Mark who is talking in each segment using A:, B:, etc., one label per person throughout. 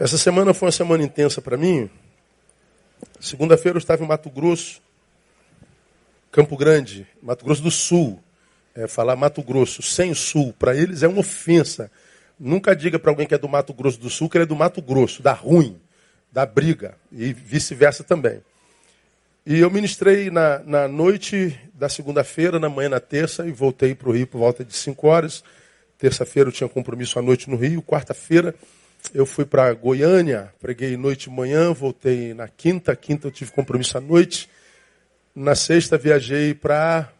A: Essa semana foi uma semana intensa para mim. Segunda-feira eu estava em Mato Grosso, Campo Grande, Mato Grosso do Sul. É, falar Mato Grosso sem Sul, para eles é uma ofensa. Nunca diga para alguém que é do Mato Grosso do Sul que ele é do Mato Grosso, da ruim, da briga, e vice-versa também. E eu ministrei na, na noite da segunda-feira, na manhã na terça, e voltei para o Rio por volta de 5 horas. Terça-feira eu tinha compromisso à noite no Rio, quarta-feira eu fui para Goiânia, preguei noite e manhã, voltei na quinta, quinta eu tive compromisso à noite. Na sexta viajei para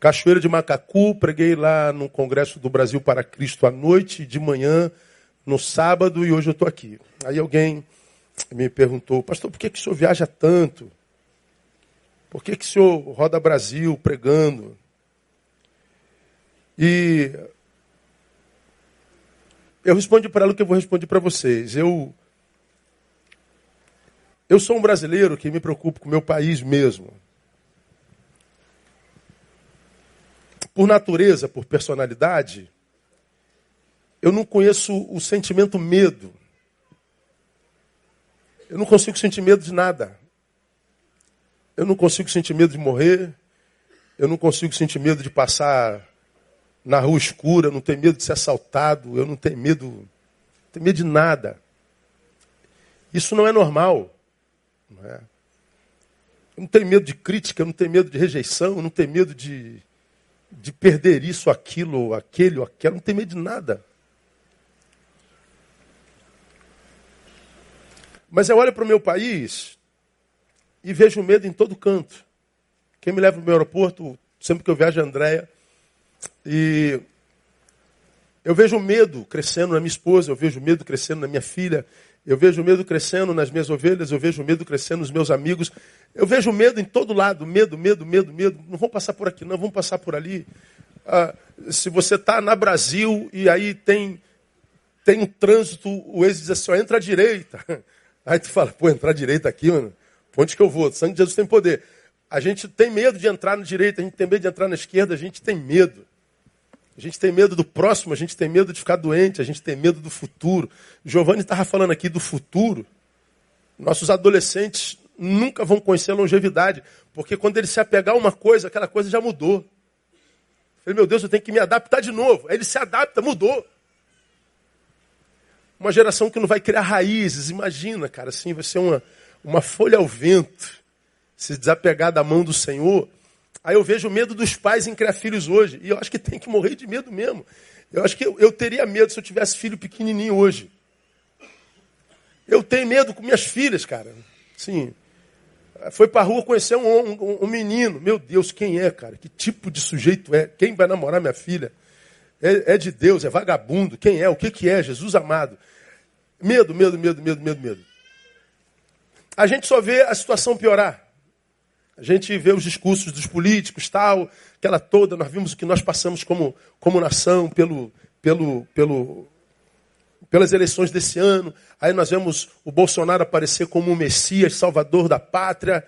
A: Cachoeira de Macacu, preguei lá no Congresso do Brasil para Cristo à noite, de manhã, no sábado, e hoje eu estou aqui. Aí alguém me perguntou, pastor, por que, que o senhor viaja tanto? Por que, que o senhor roda Brasil pregando? E eu respondi para ela o que eu vou responder para vocês. Eu, eu sou um brasileiro que me preocupo com o meu país mesmo. Por natureza, por personalidade, eu não conheço o sentimento medo. Eu não consigo sentir medo de nada. Eu não consigo sentir medo de morrer. Eu não consigo sentir medo de passar na rua escura, não tenho medo de ser assaltado, eu não tenho medo, não tenho medo de nada. Isso não é normal. Não é? Eu não tenho medo de crítica, eu não tenho medo de rejeição, eu não tenho medo de, de perder isso, aquilo, aquele, ou aquilo, eu não tenho medo de nada. Mas eu olho para o meu país e vejo medo em todo canto. Quem me leva para o meu aeroporto, sempre que eu viajo, é a Andréia. E eu vejo medo crescendo na minha esposa, eu vejo medo crescendo na minha filha, eu vejo medo crescendo nas minhas ovelhas, eu vejo medo crescendo nos meus amigos. Eu vejo medo em todo lado, medo, medo, medo, medo. Não vão passar por aqui, não, vão passar por ali. Ah, se você está na Brasil e aí tem, tem um trânsito, o ex diz assim, ó, entra à direita. Aí tu fala, pô, entrar à direita aqui, mano, onde que eu vou? O sangue de Jesus tem poder. A gente tem medo de entrar na direita, a gente tem medo de entrar na esquerda, a gente tem medo. A gente tem medo do próximo, a gente tem medo de ficar doente, a gente tem medo do futuro. Giovanni estava falando aqui do futuro. Nossos adolescentes nunca vão conhecer a longevidade, porque quando ele se apegar a uma coisa, aquela coisa já mudou. Eu falei, meu Deus, eu tenho que me adaptar de novo. Aí ele se adapta, mudou. Uma geração que não vai criar raízes, imagina, cara, assim, vai ser uma, uma folha ao vento, se desapegar da mão do Senhor. Aí eu vejo o medo dos pais em criar filhos hoje. E eu acho que tem que morrer de medo mesmo. Eu acho que eu, eu teria medo se eu tivesse filho pequenininho hoje. Eu tenho medo com minhas filhas, cara. Sim. Foi para a rua conhecer um, um, um, menino. Meu Deus, quem é, cara? Que tipo de sujeito é? Quem vai namorar minha filha? É, é de Deus, é vagabundo. Quem é? O que, que é? Jesus amado. Medo, medo, medo, medo, medo, medo. A gente só vê a situação piorar. A gente vê os discursos dos políticos, tal, aquela toda, nós vimos o que nós passamos como, como nação pelo, pelo, pelo, pelas eleições desse ano. Aí nós vemos o Bolsonaro aparecer como o Messias, salvador da pátria.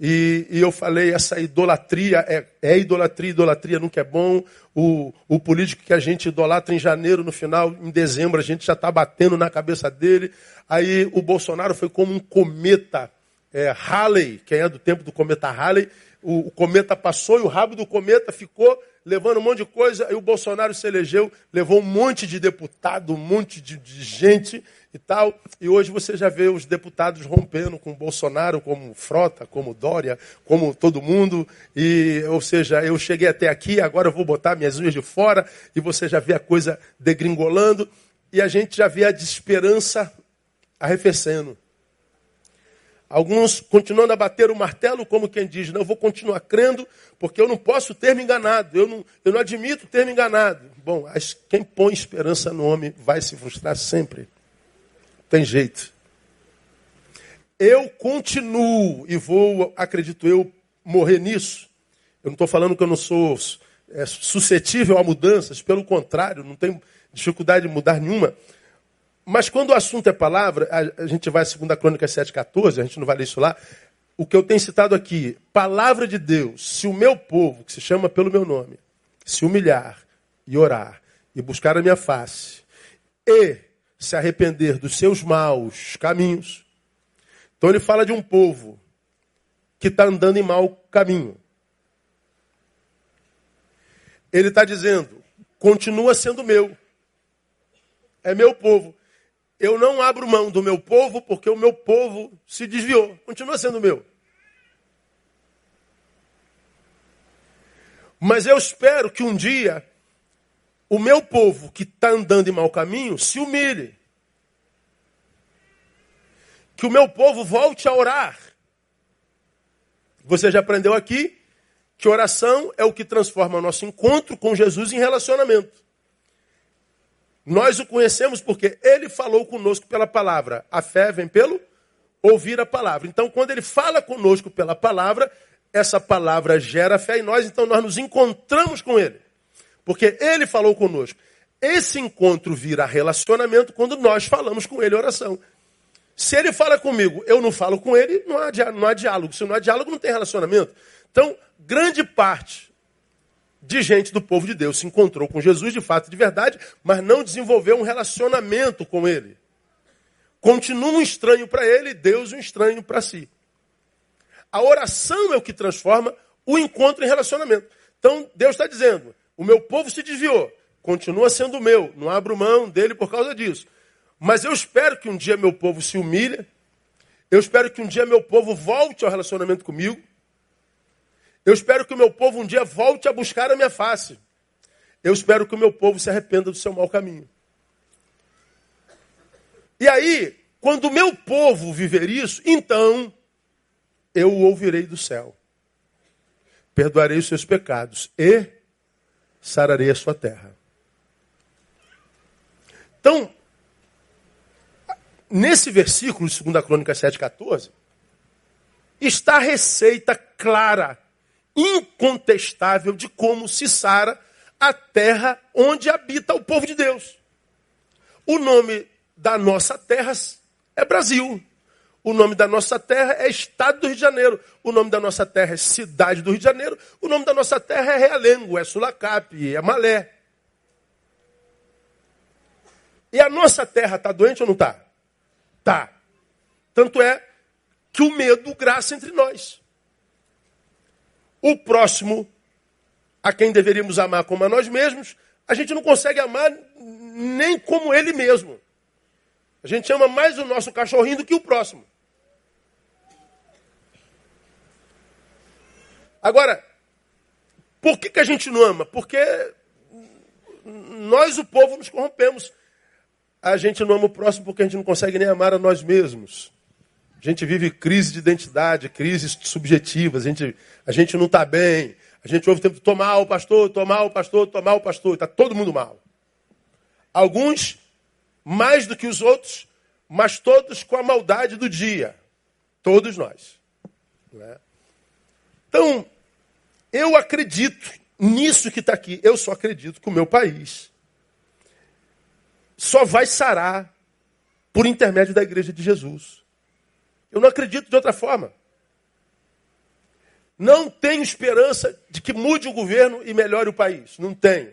A: E, e eu falei, essa idolatria é, é, idolatria, idolatria nunca é bom. O, o político que a gente idolatra em janeiro, no final, em dezembro, a gente já está batendo na cabeça dele. Aí o Bolsonaro foi como um cometa é, Halley, quem é do tempo do cometa Halley, o, o, cometa passou e o rabo do cometa ficou levando um monte de coisa, e o Bolsonaro se elegeu, levou um monte de deputado, um monte de, de gente e tal, e hoje você já vê os deputados rompendo com o Bolsonaro, como Frota, como Dória, como todo mundo, e, ou seja, eu cheguei até aqui, agora eu vou botar minhas unhas de fora, e você já vê a coisa degringolando, e a gente já vê a desesperança arrefecendo. Alguns continuando a bater o martelo, como quem diz, não, eu vou continuar crendo, porque eu não posso ter me enganado, eu não, eu não admito ter me enganado. Bom, quem põe esperança no homem vai se frustrar sempre. Tem jeito. Eu continuo e vou, acredito eu, morrer nisso. Eu não estou falando que eu não sou é, suscetível a mudanças, pelo contrário, não tenho dificuldade de mudar nenhuma. Mas quando o assunto é palavra, a, gente vai a 2 Crônica 7,14, a gente não vai ler isso lá. O que eu tenho citado aqui, palavra de Deus, se o meu povo, que se chama pelo meu nome, se humilhar e orar e buscar a minha face, e se arrepender dos seus maus caminhos. Então ele fala de um povo que está andando em mau caminho. Ele está dizendo: continua sendo meu. É meu povo. Eu não abro mão do meu povo porque o meu povo se desviou. Continua sendo meu. Mas eu espero que um dia o meu povo que está andando em mau caminho se humilhe. Que o meu povo volte a orar. Você já aprendeu aqui que oração é o que transforma o nosso encontro com Jesus em relacionamento. Nós o conhecemos porque ele falou conosco pela palavra. A fé vem pelo ouvir a palavra. Então, quando ele fala conosco pela palavra, essa palavra gera fé em nós, então nós nos encontramos com ele. Porque ele falou conosco. Esse encontro vira relacionamento quando nós falamos com ele oração. Se ele fala comigo, eu não falo com ele, não há, não há diálogo. Se não há diálogo, não tem relacionamento. Então, grande parte de gente do povo de Deus se encontrou com Jesus de fato de verdade, mas não desenvolveu um relacionamento com ele. Continua um estranho para ele, Deus um estranho para si. A oração é o que transforma o encontro em relacionamento. Então, Deus está dizendo: o meu povo se desviou, continua sendo meu, não abro mão dele por causa disso. Mas eu espero que um dia meu povo se humilhe, eu espero que um dia meu povo volte ao relacionamento comigo, eu espero que o meu povo um dia volte a buscar a minha face. Eu espero que o meu povo se arrependa do seu mau caminho. E aí, quando o meu povo viver isso, então eu o ouvirei do céu. Perdoarei os seus pecados e sararei a sua terra. Então, nesse versículo de 2 Crônica 7,14, está a receita clara incontestável de como se sara a terra onde habita o povo de Deus. O nome da nossa terra é Brasil. O nome da nossa terra é Estado do Rio de Janeiro. O nome da nossa terra é Cidade do Rio de Janeiro. O nome da nossa terra é Realengo, é Sulacap, é Malé. E a nossa terra está doente ou não está? Está. Tanto é que o medo graça entre nós. O próximo, a quem deveríamos amar como a nós mesmos, a gente não consegue amar nem como ele mesmo. A gente ama mais o nosso cachorrinho do que o próximo. Agora, por que, que a gente não ama? Porque nós, o povo, nos corrompemos. A gente não ama o próximo porque a gente não consegue nem amar a nós mesmos. A gente vive crise de identidade, crises subjetivas, a gente, a gente não está bem, a gente ouve o tempo, estou mal, pastor, estou mal, pastor, estou mal, pastor, está todo mundo mal. Alguns mais do que os outros, mas todos com a maldade do dia. Todos nós. Né? Então, eu acredito nisso que está aqui. Eu só acredito que o meu país só vai sarar por intermédio da igreja de Jesus. Eu não acredito de outra forma. Não tenho esperança de que mude o governo e melhore o país. Não tenho.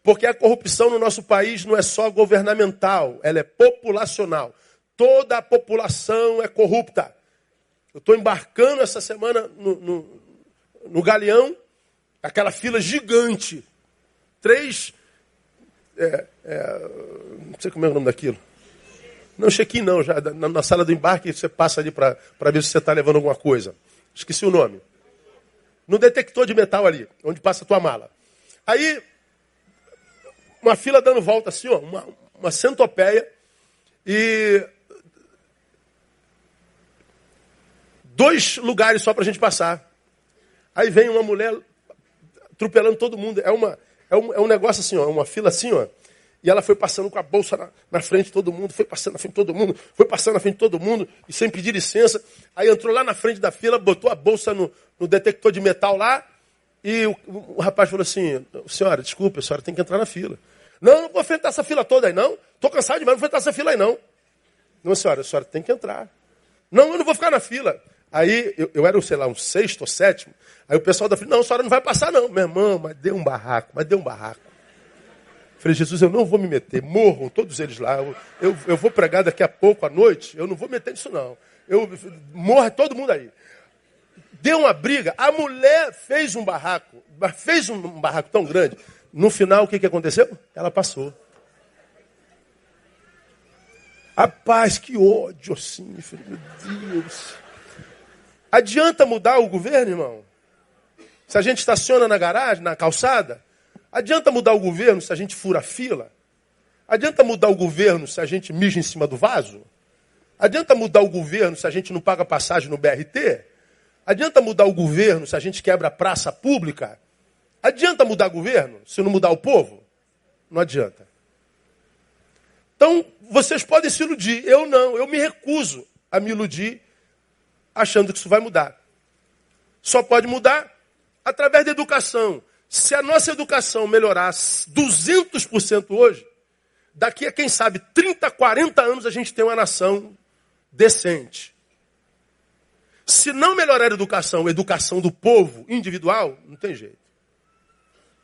A: Porque a corrupção no nosso país não é só governamental, ela é populacional. Toda a população é corrupta. Eu estou embarcando essa semana no, no, no Galeão, aquela fila gigante. Três. É, é, não sei como é o nome daquilo. Não, check-in não, já na, na, sala do embarque você passa ali para ver se você está levando alguma coisa. Esqueci o nome. No detector de metal ali, onde passa a tua mala. Aí, uma fila dando volta assim, ó, uma, uma centopeia, e dois lugares só para a gente passar. Aí vem uma mulher atropelando todo mundo. É, uma, é, um, é um negócio assim, ó, uma fila assim, ó. E ela foi passando com a bolsa na, na, frente de todo mundo, foi passando na frente de todo mundo, foi passando na frente de todo mundo, e sem pedir licença. Aí entrou lá na frente da fila, botou a bolsa no, no detector de metal lá, e o, o, rapaz falou assim, senhora, desculpa, a senhora tem que entrar na fila. Não, não vou enfrentar essa fila toda aí, não. Estou cansado demais, não vou enfrentar essa fila aí, não. Não, senhora, a senhora tem que entrar. Não, eu não vou ficar na fila. Aí eu, eu era, sei lá, um sexto ou sétimo. Aí o pessoal da fila, não, a senhora não vai passar, não. Meu irmão, mas deu um barraco, mas deu um barraco. Falei, Jesus, eu não vou me meter, morram todos eles lá. Eu, eu, eu vou pregar daqui a pouco à noite, eu não vou meter nisso não. Eu, morre todo mundo aí. Deu uma briga, a mulher fez um barraco, fez um barraco tão grande. No final, o que, que aconteceu? Ela passou. Rapaz, que ódio assim. Falei, meu Deus. Adianta mudar o governo, irmão? Se a gente estaciona na garagem, na calçada? Adianta mudar o governo se a gente fura a fila? Adianta mudar o governo se a gente mija em cima do vaso? Adianta mudar o governo se a gente não paga passagem no BRT? Adianta mudar o governo se a gente quebra a praça pública? Adianta mudar o governo se não mudar o povo? Não adianta. Então, vocês podem se iludir. Eu não. Eu me recuso a me iludir achando que isso vai mudar. Só pode mudar através da educação. Se a nossa educação melhorar 200% hoje, daqui a quem sabe 30, 40 anos a gente tem uma nação decente. Se não melhorar a educação, a educação do povo individual, não tem jeito.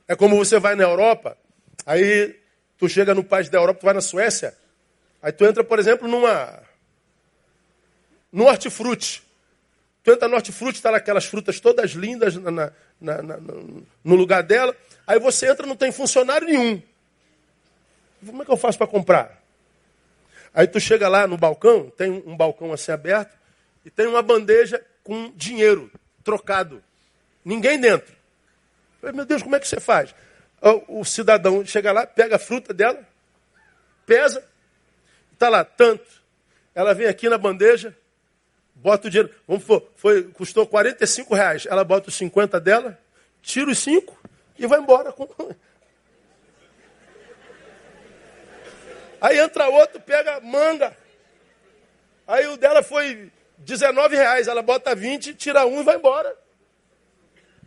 A: É como você vai na Europa, aí tu chega no país da Europa, tu vai na Suécia, aí tu entra, por exemplo, numa no hortifruti. Tu entra no hortifruti, está aquelas frutas todas lindas na, na, na, no lugar dela. Aí você entra não tem funcionário nenhum. Como é que eu faço para comprar? Aí tu chega lá no balcão, tem um balcão assim aberto, e tem uma bandeja com dinheiro trocado. Ninguém dentro. falei, meu Deus, como é que você faz? O cidadão chega lá, pega a fruta dela, pesa, está lá, tanto. Ela vem aqui na bandeja, bota o dinheiro. Vamos, foi, custou 45 reais. Ela bota os 50 dela, tira os 5 e vai embora. Aí entra outro, pega manga. Aí o dela foi 19 reais. Ela bota 20, tira um e vai embora.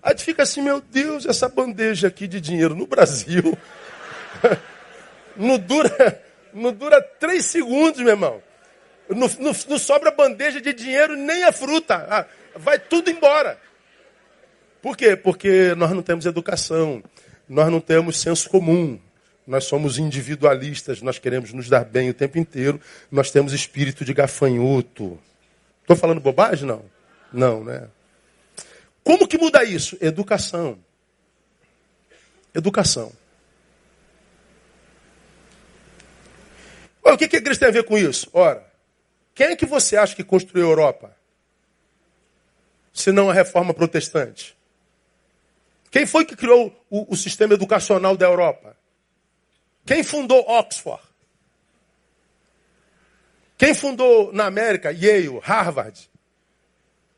A: Aí fica assim, meu Deus, essa bandeja aqui de dinheiro no Brasil. não dura, não dura três segundos, meu irmão. Não, sobra bandeja de dinheiro nem a fruta. Ah, vai tudo embora. Por quê? Porque nós não temos educação, nós não temos senso comum, nós somos individualistas, nós queremos nos dar bem o tempo inteiro, nós temos espírito de gafanhoto. Estou falando bobagem? Não. Não, né? Como que muda isso? Educação. Educação. Olha, o que, que a igreja tem a ver com isso? Ora, quem é que você acha que construiu a Europa? Se não a reforma protestante. Quem foi que criou o, o sistema educacional da Europa? Quem fundou Oxford? Quem fundou na América Yale, Harvard,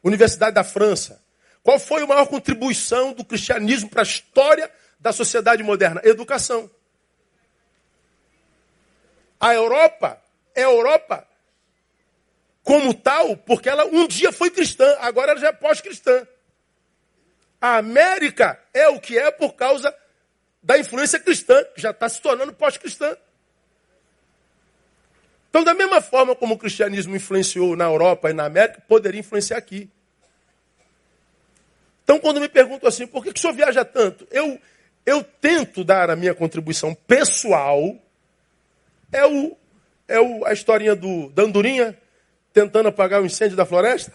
A: Universidade da França? Qual foi a maior contribuição do cristianismo para a história da sociedade moderna? Educação. A Europa é a Europa como tal, porque ela um dia foi cristã, agora ela já é pós-cristã. A América é o que é por causa da influência cristã, que já está se tornando pós-cristã. Então, da mesma forma como o cristianismo influenciou na Europa e na América, poderia influenciar aqui. Então, quando me perguntam assim, por que, que o senhor viaja tanto? Eu, eu tento dar a minha contribuição pessoal. É, o, é o, a historinha do, da andorinha tentando apagar o incêndio da floresta?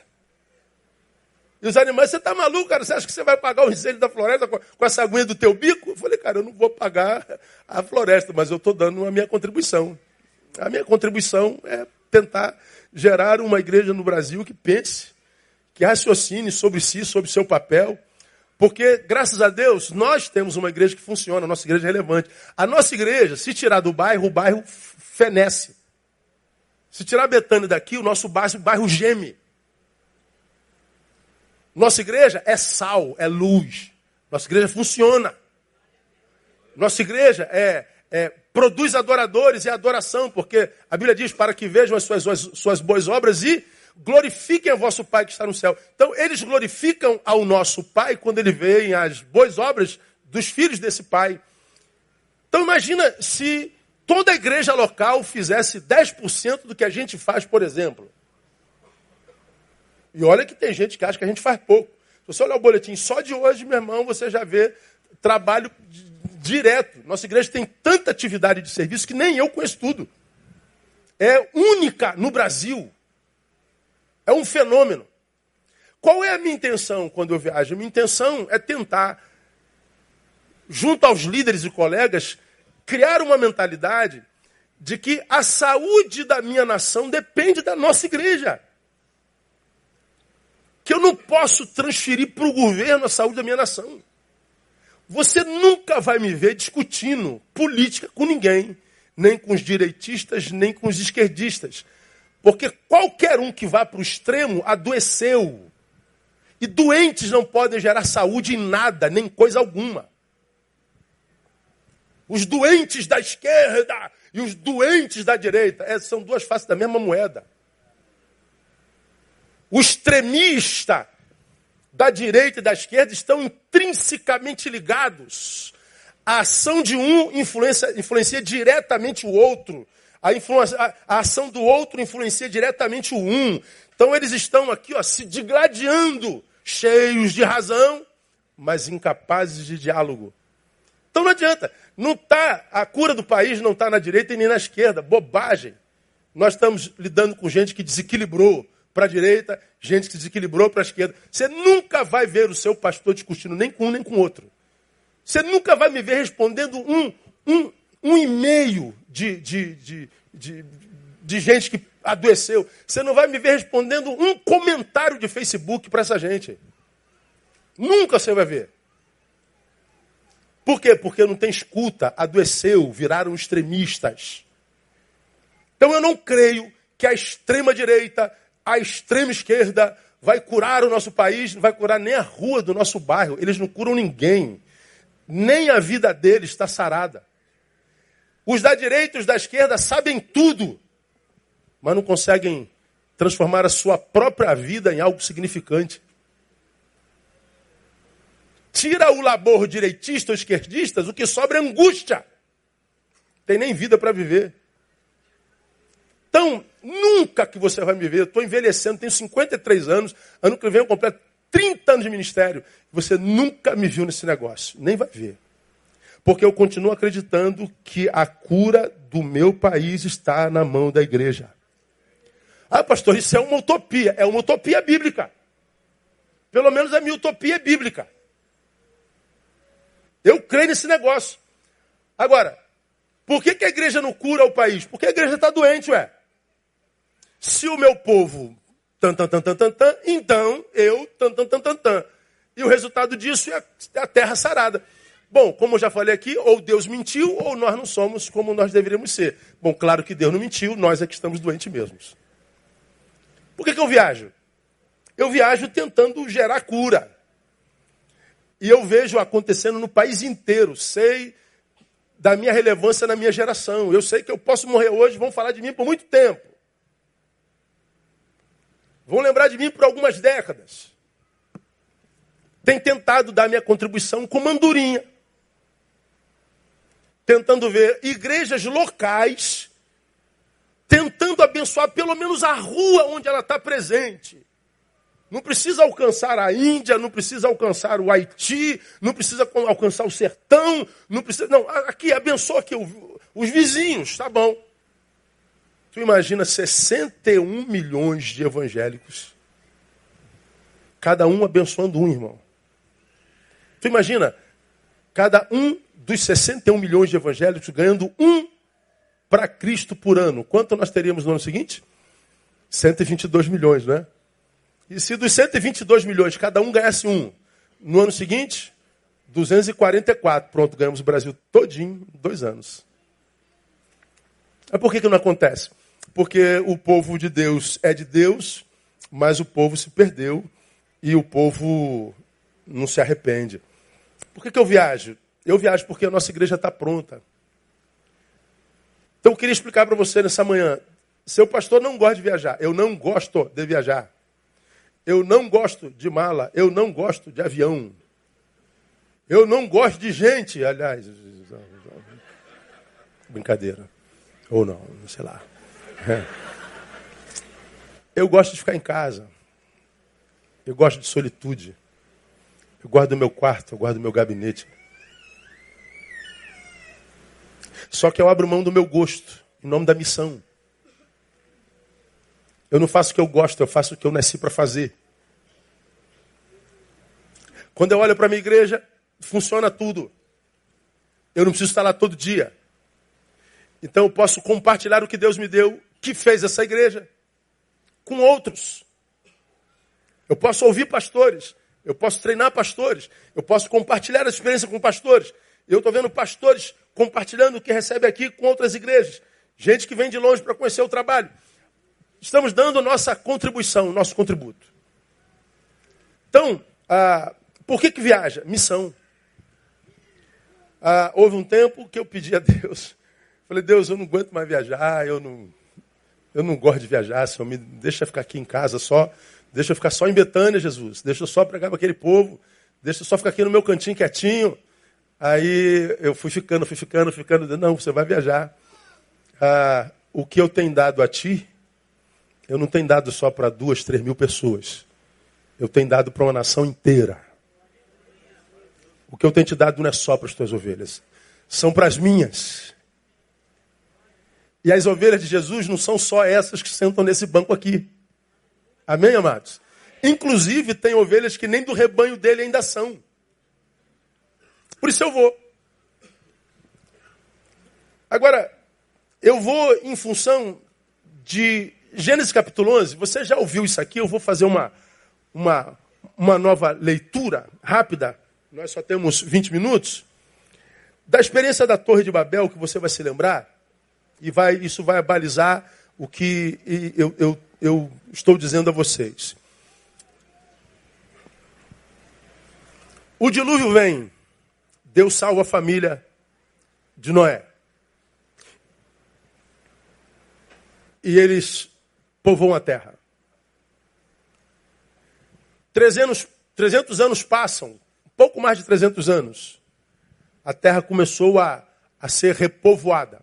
A: E os animais, você está maluco, cara? Você acha que você vai pagar o incêndio da floresta com, com essa aguinha do teu bico? Eu falei, cara, eu não vou pagar a floresta, mas eu estou dando a minha contribuição. A minha contribuição é tentar gerar uma igreja no Brasil que pense, que raciocine sobre si, sobre seu papel. Porque, graças a Deus, nós temos uma igreja que funciona, a nossa igreja é relevante. A nossa igreja, se tirar do bairro, o bairro fenece. Se tirar Betânia daqui, o nosso bairro, bairro geme. Nossa igreja é sal, é luz. Nossa igreja funciona. Nossa igreja é, é, produz adoradores e adoração, porque a Bíblia diz para que vejam as suas, as suas boas obras e glorifiquem a vosso Pai que está no céu. Então, eles glorificam ao nosso Pai quando ele veem as boas obras dos filhos desse Pai. Então, imagina se toda a igreja local fizesse 10% do que a gente faz, por exemplo. E olha que tem gente que acha que a gente faz pouco. Se você olhar o boletim só de hoje, meu irmão, você já vê trabalho direto. Nossa igreja tem tanta atividade de serviço que nem eu conheço tudo. É única no Brasil. É um fenômeno. Qual é a minha intenção quando eu viajo? A minha intenção é tentar, junto aos líderes e colegas, criar uma mentalidade de que a saúde da minha nação depende da nossa igreja. Que eu não posso transferir para o governo a saúde da minha nação. Você nunca vai me ver discutindo política com ninguém, nem com os direitistas, nem com os esquerdistas. Porque qualquer um que vá para o extremo adoeceu. E doentes não podem gerar saúde em nada, nem coisa alguma. Os doentes da esquerda e os doentes da direita é, são duas faces da mesma moeda. O extremista da direita e da esquerda estão intrinsecamente ligados. A ação de um influencia, influencia diretamente o outro. A, a, a, ação do outro influencia diretamente o um. Então eles estão aqui ó, se digladiando, cheios de razão, mas incapazes de diálogo. Então não adianta. Não tá, a cura do país não está na direita e nem na esquerda. Bobagem. Nós estamos lidando com gente que desequilibrou para a direita, gente que desequilibrou para a esquerda. Você nunca vai ver o seu pastor discutindo nem com um nem com outro. Você nunca vai me ver respondendo um, um, um e-mail de, de, de, de, de gente que adoeceu. Você não vai me ver respondendo um comentário de Facebook para essa gente. Nunca você vai ver. Por quê? Porque não tem escuta, adoeceu, viraram extremistas. Então eu não creio que a extrema direita, a extrema esquerda vai curar o nosso país, não vai curar nem a rua do nosso bairro. Eles não curam ninguém. Nem a vida deles está sarada. Os da direita e os da esquerda sabem tudo, mas não conseguem transformar a sua própria vida em algo significante. Tira o labor direitista ou esquerdistas, o que sobra é angústia. Tem nem vida para viver. Então, nunca que você vai me ver, eu estou envelhecendo, tenho 53 anos, ano que vem eu completo 30 anos de ministério. Você nunca me viu nesse negócio, nem vai ver. Porque eu continuo acreditando que a cura do meu país está na mão da igreja. Ah, pastor, isso é uma utopia. É uma utopia bíblica. Pelo menos a minha utopia é bíblica. Eu creio nesse negócio. Agora, por que, que a igreja não cura o país? Porque a igreja está doente, ué. Se o meu povo tan, tan, tan, tan, tan, tan, então eu tan, tan, tan, tan, tan. E o resultado disso é a terra sarada. Bom, como eu já falei aqui, ou Deus mentiu, ou nós não somos como nós deveríamos ser. Bom, claro que Deus não mentiu, nós é que estamos doentes mesmos. Por que, que eu viajo? Eu viajo tentando gerar cura. E eu vejo acontecendo no país inteiro. Sei da minha relevância na minha geração. Eu sei que eu posso morrer hoje, vão falar de mim por muito tempo. Vão lembrar de mim por algumas décadas. Tem tentado dar minha contribuição com mandurinha. Tentando ver igrejas locais, tentando abençoar pelo menos a rua onde ela está presente. Não precisa alcançar a Índia, não precisa alcançar o Haiti, não precisa alcançar o sertão, não precisa. Não, aqui, abençoa aqui os vizinhos, tá bom. Tu imagina 61 milhões de evangélicos. Cada um abençoando um, irmão. Tu imagina cada um dos 61 milhões de evangélicos ganhando um para Cristo por ano. Quanto nós teríamos no ano seguinte? 122 milhões, não é? E se dos 122 milhões cada um ganhasse um, no ano seguinte, 244. Pronto, ganhamos o Brasil todinho em dois anos. Mas por que, que não acontece? Porque o povo de Deus é de Deus, mas o povo se perdeu e o povo não se arrepende. Por que, que eu viajo? Eu viajo porque a nossa igreja está pronta. Então eu queria explicar para você nessa manhã. Seu pastor não gosta de viajar. Eu não gosto de viajar. Eu não gosto de mala, eu não gosto de avião. Eu não gosto de gente, aliás. Brincadeira. Ou não, sei lá. É. Eu gosto de ficar em casa. Eu gosto de solitude. Eu guardo do meu quarto, eu guardo do meu gabinete. Só que eu abro mão do meu gosto, em nome da missão. Eu não faço o que eu gosto, eu faço o que eu nasci para fazer. Quando eu olho para a minha igreja, funciona tudo. Eu não preciso estar lá todo dia. Então eu posso compartilhar o que Deus me deu, que fez essa igreja, com outros. Eu posso ouvir pastores, eu posso treinar pastores, eu posso compartilhar a experiência com pastores. Eu estou vendo pastores compartilhando o que recebe aqui com outras igrejas. Gente que vem de longe para conhecer o trabalho. Estamos dando nossa contribuição, nosso contributo. Então, ah, por que, que viaja? Missão. Ah, houve um tempo que eu pedi a Deus. Falei, Deus, eu não aguento mais viajar, eu não, eu não gosto de viajar, Senhor, me deixa ficar aqui em casa só, deixa eu ficar só em Betânia, Jesus, deixa eu só pregar para aquele povo, deixa eu só ficar aqui no meu cantinho quietinho. Aí eu fui ficando, fui ficando, ficando, não, você vai viajar. Ah, o que eu tenho dado a ti, eu não tenho dado só para duas, três mil pessoas. Eu tenho dado para uma nação inteira. O que eu tenho te dado não é só para as tuas ovelhas, são para as minhas. E as ovelhas de Jesus não são só essas que sentam nesse banco aqui. Amém, amados? Inclusive, tem ovelhas que nem do rebanho dele ainda são. Por isso eu vou. Agora, eu vou em função de Gênesis capítulo 11, você já ouviu isso aqui? Eu vou fazer uma, uma, uma nova leitura rápida. Nós só temos 20 minutos. Da experiência da Torre de Babel, que você vai se lembrar, e vai, isso vai balizar o que eu, eu, eu estou dizendo a vocês. O dilúvio vem, Deus salva a família de Noé. E eles povoam a terra. 300, 300 anos passam, pouco mais de 300 anos. A terra começou a, a ser repovoada.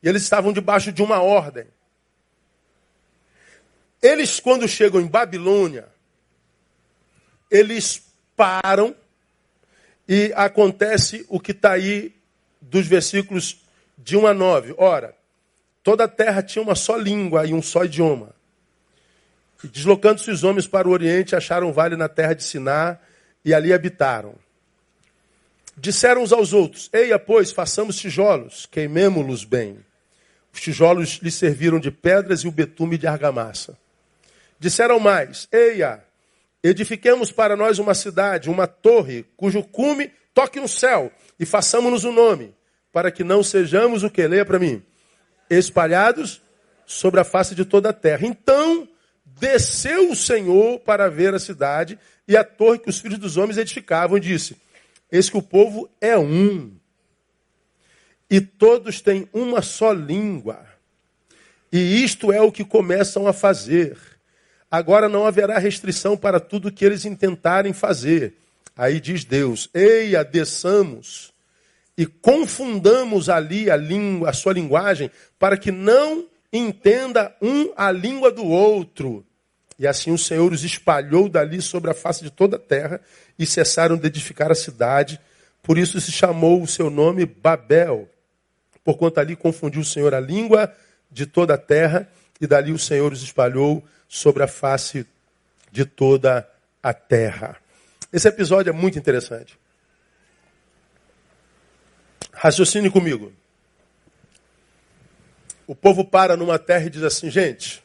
A: E eles estavam debaixo de uma ordem. Eles, quando chegam em Babilônia, eles param e acontece o que está aí dos versículos de 1 a 9. Ora, Toda a terra tinha uma só língua e um só idioma. Deslocando-se os homens para o oriente, acharam um vale na terra de Siná e ali habitaram. Disseram uns aos outros: Eia, pois, façamos tijolos, queimemo-los bem. Os tijolos lhes serviram de pedras e o betume de argamassa. Disseram mais: Eia, edifiquemos para nós uma cidade, uma torre, cujo cume toque no céu, e façamos-nos um nome, para que não sejamos o que? Leia para mim espalhados sobre a face de toda a terra. Então desceu o Senhor para ver a cidade e a torre que os filhos dos homens edificavam, e disse: Eis que o povo é um, e todos têm uma só língua. E isto é o que começam a fazer. Agora não haverá restrição para tudo que eles intentarem fazer. Aí diz Deus: Eia, desçamos e confundamos ali a língua, a sua linguagem, para que não entenda um a língua do outro. E assim o Senhor os espalhou dali sobre a face de toda a terra e cessaram de edificar a cidade. Por isso se chamou o seu nome Babel, porquanto ali confundiu o Senhor a língua de toda a terra e dali o Senhor os espalhou sobre a face de toda a terra. Esse episódio é muito interessante. Raciocine comigo. O povo para numa terra e diz assim: gente,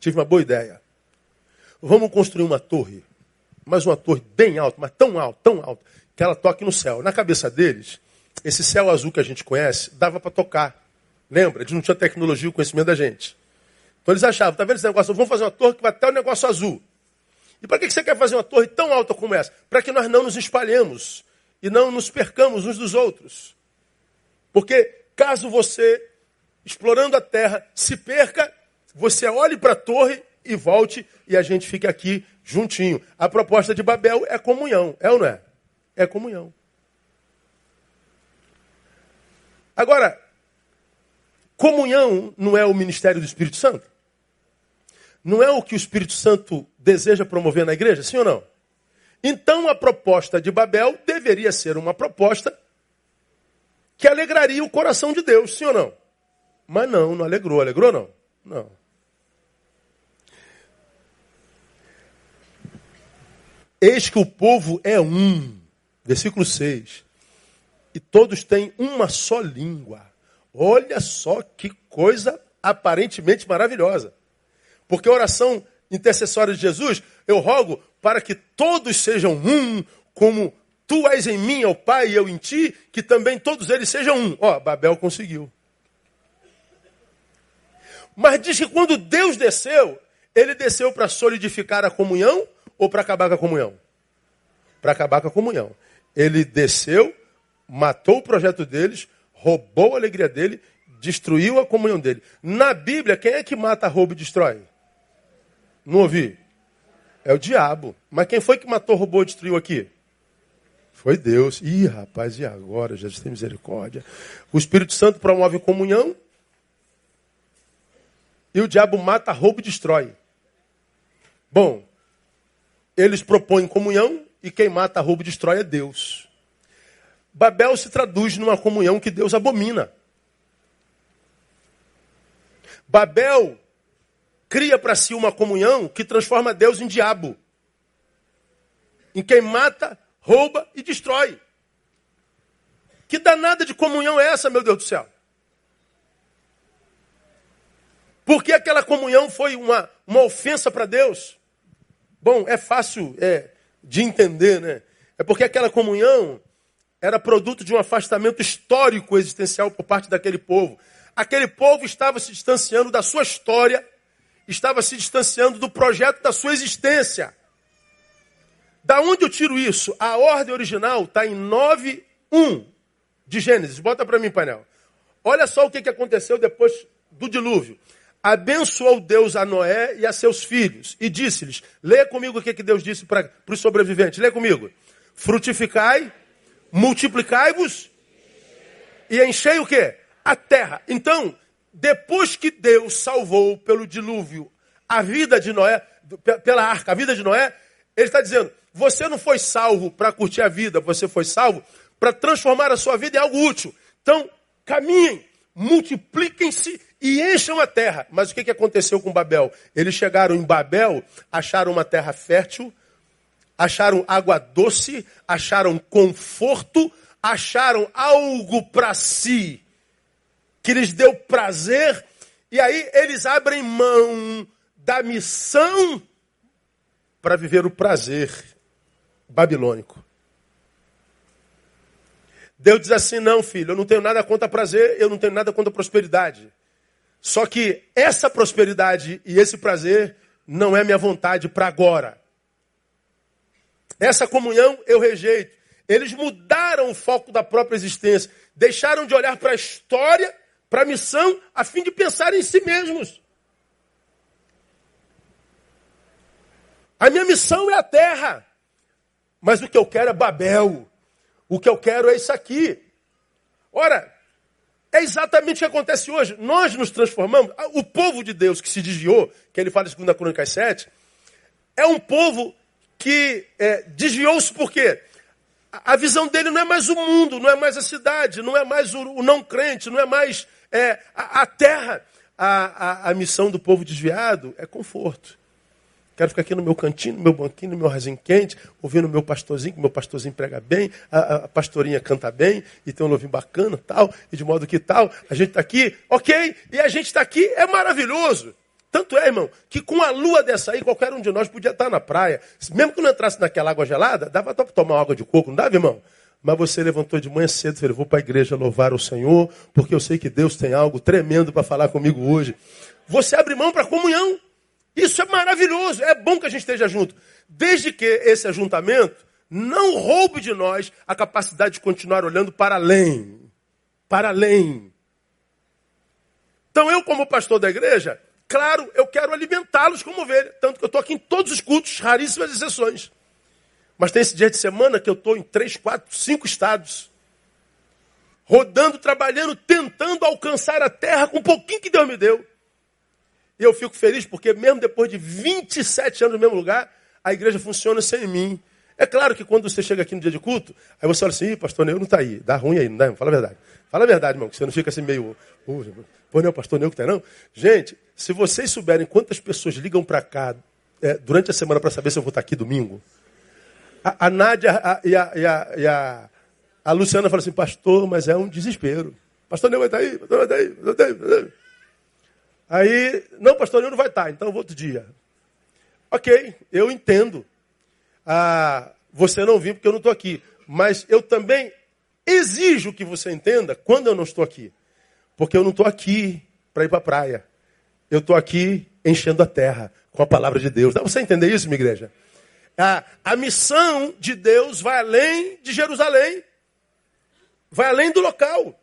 A: tive uma boa ideia. Vamos construir uma torre, mas uma torre bem alta, mas tão alta, tão alta, que ela toque no céu. Na cabeça deles, esse céu azul que a gente conhece, dava para tocar. Lembra? Eles não tinham tecnologia e conhecimento da gente. Então eles achavam, tá vendo esse negócio? Vamos fazer uma torre que vai até o negócio azul. E para que você quer fazer uma torre tão alta como essa? Para que nós não nos espalhemos e não nos percamos uns dos outros. Porque caso você, explorando a terra, se perca, você olhe para a torre e volte e a gente fique aqui juntinho. A proposta de Babel é comunhão, é ou não é? É comunhão. Agora, comunhão não é o ministério do Espírito Santo? Não é o que o Espírito Santo deseja promover na igreja, sim ou não? Então a proposta de Babel deveria ser uma proposta que alegraria o coração de Deus, sim ou não? Mas não, não alegrou. Alegrou não? Não. Eis que o povo é um. Versículo 6. E todos têm uma só língua. Olha só que coisa aparentemente maravilhosa. Porque a oração intercessória de Jesus, eu rogo para que todos sejam um, como tu és em mim, ó Pai, e eu em ti, que também todos eles sejam um. Ó, Babel conseguiu. Mas diz que quando Deus desceu, ele desceu para solidificar a comunhão ou para acabar com a comunhão? Para acabar com a comunhão. Ele desceu, matou o projeto deles, roubou a alegria dele, destruiu a comunhão dele. Na Bíblia, quem é que mata, rouba e destrói? Não ouvi? É o diabo. Mas quem foi que matou, roubou e destruiu aqui? Foi Deus. Ih, rapaz, e agora? Jesus tem misericórdia. O Espírito Santo promove comunhão. E o diabo mata, rouba e destrói. Bom, eles propõem comunhão e quem mata, rouba e destrói é Deus. Babel se traduz numa comunhão que Deus abomina. Babel cria para si uma comunhão que transforma Deus em diabo. Em quem mata, rouba e destrói. Que danada de comunhão é essa, meu Deus do céu? Porque aquela comunhão foi uma, uma ofensa para Deus? Bom, é fácil é, de entender, né? É porque aquela comunhão era produto de um afastamento histórico existencial por parte daquele povo. Aquele povo estava se distanciando da sua história, estava se distanciando do projeto da sua existência. Da onde eu tiro isso? A ordem original está em 9.1 de Gênesis. Bota para mim, painel. Olha só o que, que aconteceu depois do dilúvio. Abençoou Deus a Noé e a seus filhos e disse-lhes: Leia comigo o que, que Deus disse para os sobreviventes. Leia comigo. Frutificai, multiplicai-vos e enchei o quê? A terra. Então, depois que Deus salvou pelo dilúvio a vida de Noé, pela arca, a vida de Noé, ele está dizendo: você não foi salvo para curtir a vida, você foi salvo para transformar a sua vida em algo útil. Então, caminhem, multipliquem-se e encham a terra. Mas o que, que aconteceu com Babel? Eles chegaram em Babel, acharam uma terra fértil, acharam água doce, acharam conforto, acharam algo para si que lhes deu prazer, e aí eles abrem mão da missão para viver o prazer babilônico. Deus diz assim: não, filho, eu não tenho nada contra prazer, eu não tenho nada contra prosperidade. Só que essa prosperidade e esse prazer não é minha vontade para agora. Essa comunhão eu rejeito. Eles mudaram o foco da própria existência, deixaram de olhar para a história, para a missão, a fim de pensar em si mesmos. A minha missão é a terra. Mas o que eu quero é Babel. O que eu quero é isso aqui. Ora, é exatamente o que acontece hoje. Nós nos transformamos. O povo de Deus que se desviou, que ele fala em 2 Crônicas 7, é um povo que é, desviou-se por quê? A visão dele não é mais o mundo, não é mais a cidade, não é mais o, não crente, não é mais é, a, a terra. A, a, a missão do povo desviado é conforto. Quero ficar aqui no meu cantinho, no meu banquinho, no meu rasinho quente, ouvindo o meu pastorzinho, que meu pastorzinho prega bem, a, a pastorinha canta bem, e tem um louvinho bacana, tal, e de modo que tal, a gente está aqui, ok, e a gente está aqui, é maravilhoso. Tanto é, irmão, que com a lua dessa aí, qualquer um de nós podia estar na praia. Mesmo que não entrasse naquela água gelada, dava para tomar água de coco, não dava, irmão? Mas você levantou de manhã cedo e falou, vou para a igreja louvar o Senhor, porque eu sei que Deus tem algo tremendo para falar comigo hoje. Você abre mão para comunhão. Isso é maravilhoso, é bom que a gente esteja junto. Desde que esse ajuntamento não roube de nós a capacidade de continuar olhando para além. Para além. Então eu, como pastor da igreja, claro, eu quero alimentá-los como ovelha. Tanto que eu estou aqui em todos os cultos, raríssimas exceções. Mas tem esse dia de semana que eu estou em três, quatro, cinco estados. Rodando, trabalhando, tentando alcançar a terra com um pouquinho que Deus me deu. E eu fico feliz porque, mesmo depois de 27 anos no mesmo lugar, a igreja funciona sem mim. É claro que quando você chega aqui no dia de culto, aí você olha assim, pastor, eu não está aí. Dá ruim aí, não dá? Fala a verdade. Fala a verdade, irmão, que você não fica assim meio. Pô, não, pastor Neuco tá não? Gente, se vocês souberem quantas pessoas ligam para cá é, durante a semana para saber se eu vou estar aqui domingo, a, a Nádia a, e, a, e, a, e a, a Luciana falam assim, pastor, mas é um desespero. Pastor Neuco vai estar aí, pastor vai estar aí, pastor vai estar aí. Aí, não, pastor Neuco não vai estar, então eu outro dia. Ok, eu entendo. Ah, você não vir porque eu não estou aqui. Mas eu também exijo que você entenda quando eu não estou aqui. Porque eu não estou aqui para ir para a praia. Eu estou aqui enchendo a terra com a palavra de Deus. Dá para você entender isso, minha igreja? A, a missão de Deus vai além de Jerusalém. Vai além do local.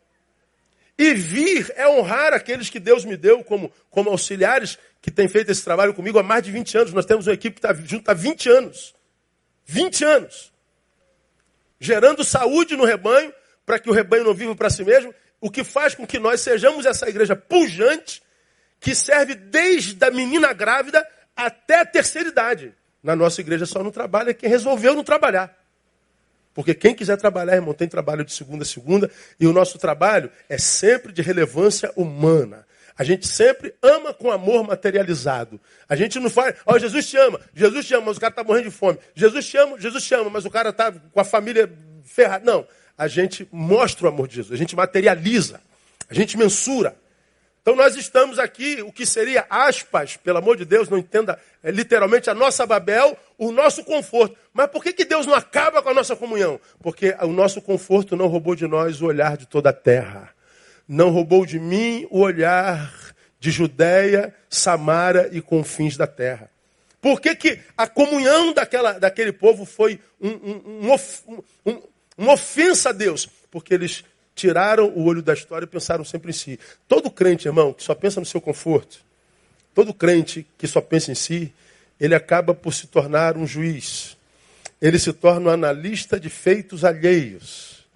A: E vir é honrar aqueles que Deus me deu como, como auxiliares que têm feito esse trabalho comigo há mais de 20 anos. Nós temos uma equipe que está junto há 20 anos. 20 anos. Gerando saúde no rebanho, para que o rebanho não viva para si mesmo, o que faz com que nós sejamos essa igreja pujante, que serve desde a menina grávida até a terceira idade. Na nossa igreja só não trabalha quem resolveu não trabalhar. Porque quem quiser trabalhar, irmão, tem trabalho de segunda a segunda, e o nosso trabalho é sempre de relevância humana. A gente sempre ama com amor materializado. A gente não faz, ó, oh, Jesus te ama, Jesus te ama, mas o cara está morrendo de fome. Jesus te ama, Jesus te ama, mas o cara está com a família ferrada. Não, a gente mostra o amor de Jesus, a gente materializa, a gente mensura. Então nós estamos aqui, o que seria aspas, pelo amor de Deus, não entenda é, literalmente a nossa Babel, o nosso conforto. Mas por que, que Deus não acaba com a nossa comunhão? Porque o nosso conforto não roubou de nós o olhar de toda a terra não roubou de mim o olhar de Judéia, Samara e confins da terra. Por que, que a comunhão daquela, daquele povo foi um, um, um, uma ofensa a Deus? Porque eles tiraram o olho da história e pensaram sempre em si. Todo crente, irmão, que só pensa no seu conforto, todo crente que só pensa em si, ele acaba por se tornar um juiz. Ele se torna um analista de feitos alheios.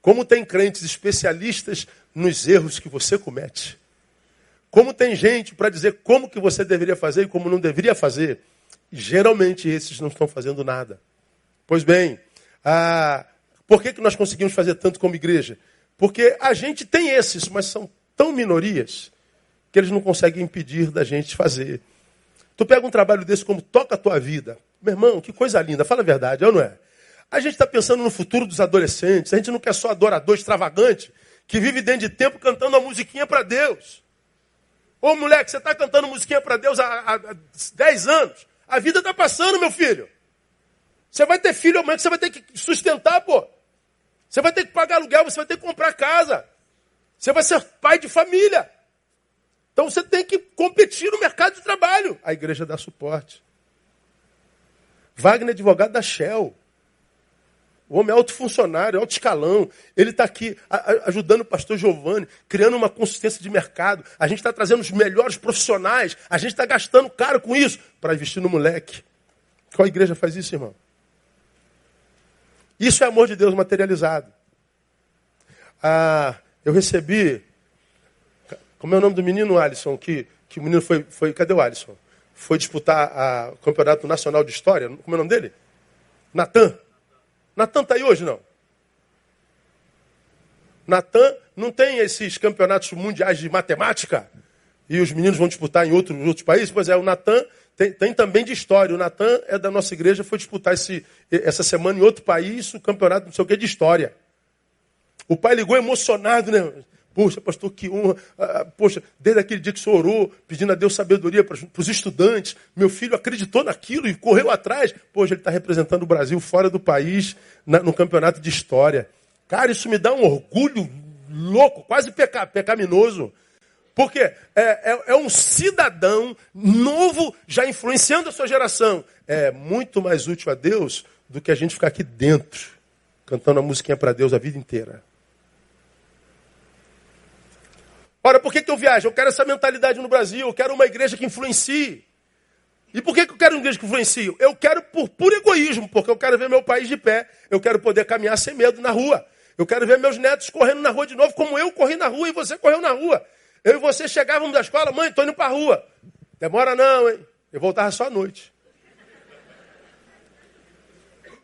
A: Como tem crentes especialistas nos erros que você comete. Como tem gente para dizer como que você deveria fazer e como não deveria fazer. geralmente esses não estão fazendo nada. Pois bem, ah, por que, que nós conseguimos fazer tanto como igreja? Porque a gente tem esses, mas são tão minorias que eles não conseguem impedir da gente fazer. Tu pega um trabalho desse como toca a tua vida. Meu irmão, que coisa linda, fala a verdade, ou não é? A gente está pensando no futuro dos adolescentes, a gente não quer só adorador extravagante, que vive dentro de tempo cantando uma musiquinha para Deus. Ô moleque, você está cantando musiquinha para Deus há, há, há 10 anos. A vida está passando, meu filho. Você vai ter filho amanhã que você vai ter que sustentar, pô. Você vai ter que pagar aluguel, você vai ter que comprar casa. Você vai ser pai de família. Então você tem que competir no mercado de trabalho. A igreja dá suporte. Wagner é advogado da Shell. O homem é alto funcionário, alto escalão. Ele está aqui ajudando o pastor Giovanni, criando uma consistência de mercado. A gente está trazendo os melhores profissionais. A gente está gastando caro com isso para investir no moleque. Qual igreja faz isso, irmão? Isso é amor de Deus materializado. Ah, eu recebi. Como é o nome do menino, Alisson? Que, que o menino foi, foi. Cadê o Alisson? Foi disputar o Campeonato Nacional de História. Como é o nome dele? Natan. Natan está aí hoje, não? Natan não tem esses campeonatos mundiais de matemática e os meninos vão disputar em outros, outros países? Pois é, o Natan tem, tem, também de história. O Natan é da nossa igreja, foi disputar esse, essa semana em outro país o campeonato não sei o que de história. O pai ligou emocionado, né? Poxa, pastor, que honra. Ah, ah, poxa, desde aquele dia que o senhor orou, pedindo a Deus sabedoria para, para os estudantes, meu filho acreditou naquilo e correu atrás. Poxa, ele está representando o Brasil fora do país na, no campeonato de história. Cara, isso me dá um orgulho louco, quase peca, pecaminoso. Porque é, é, é, um cidadão novo já influenciando a sua geração. É muito mais útil a Deus do que a gente ficar aqui dentro, cantando a musiquinha para Deus a vida inteira. Ora, por que, que eu viajo? Eu quero essa mentalidade no Brasil, eu quero uma igreja que influencie. E por que, que eu quero uma igreja que influencie? Eu quero por puro egoísmo, porque eu quero ver meu país de pé, eu quero poder caminhar sem medo na rua. Eu quero ver meus netos correndo na rua de novo, como eu corri na rua e você correu na rua. Eu e você chegávamos da escola, mãe, estou indo para a rua. Demora não, hein? Eu voltava só à noite.